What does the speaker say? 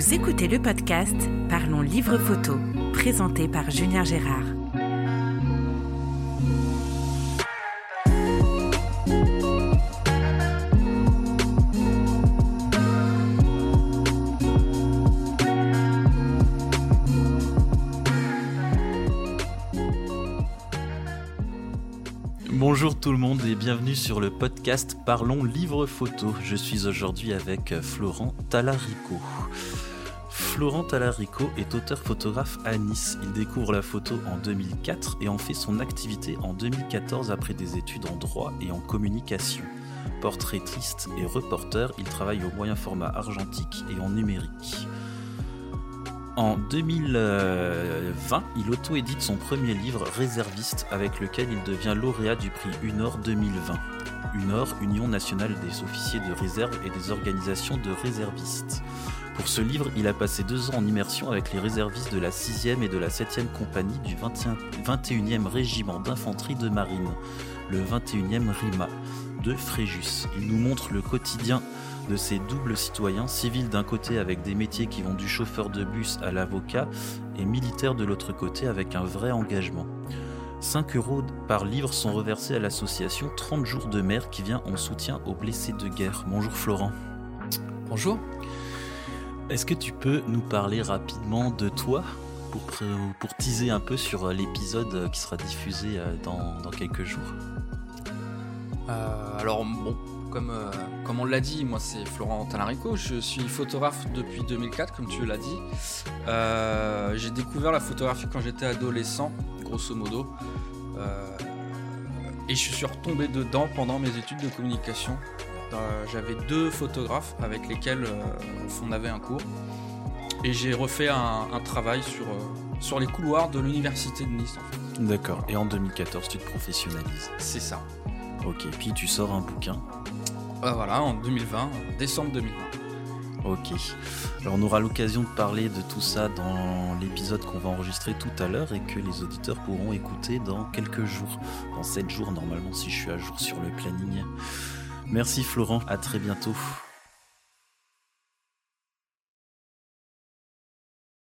Vous écoutez le podcast Parlons Livre Photo, présenté par Julien Gérard. Bonjour tout le monde et bienvenue sur le podcast Parlons Livre Photo. Je suis aujourd'hui avec Florent Talarico. Florent Talarico est auteur-photographe à Nice. Il découvre la photo en 2004 et en fait son activité en 2014 après des études en droit et en communication. Portraitiste et reporter, il travaille au moyen format argentique et en numérique. En 2020, il auto-édite son premier livre Réserviste avec lequel il devient lauréat du prix UNOR 2020. UNOR, Union nationale des officiers de réserve et des organisations de réservistes. Pour ce livre, il a passé deux ans en immersion avec les réservistes de la 6e et de la 7e compagnie du 21e régiment d'infanterie de marine, le 21e RIMA, de Fréjus. Il nous montre le quotidien de ces doubles citoyens, civils d'un côté avec des métiers qui vont du chauffeur de bus à l'avocat, et militaires de l'autre côté avec un vrai engagement. 5 euros par livre sont reversés à l'association 30 jours de mer qui vient en soutien aux blessés de guerre. Bonjour Florent. Bonjour. Est-ce que tu peux nous parler rapidement de toi pour, pour teaser un peu sur l'épisode qui sera diffusé dans, dans quelques jours? Euh, Alors bon, comme, euh, comme on l'a dit, moi c'est Florent Talarico, je suis photographe depuis 2004, comme tu l'as dit. Euh, j'ai découvert la photographie quand j'étais adolescent, grosso modo. Euh, et je suis retombé dedans pendant mes études de communication. J'avais deux photographes avec lesquels on avait un cours. Et j'ai refait un, un, travail sur, sur les couloirs de l'université de Nice. En fait. D'accord. Et en 2014, tu te professionnalises. C'est ça. Ok. Puis tu sors un bouquin. Euh, voilà, en 2020, décembre 2020. Ok. Alors on aura l'occasion de parler de tout ça dans l'épisode qu'on va enregistrer tout à l'heure et que les auditeurs pourront écouter dans quelques jours. Dans 7 jours normalement si je suis à jour sur le planning. Merci Florent, à très bientôt.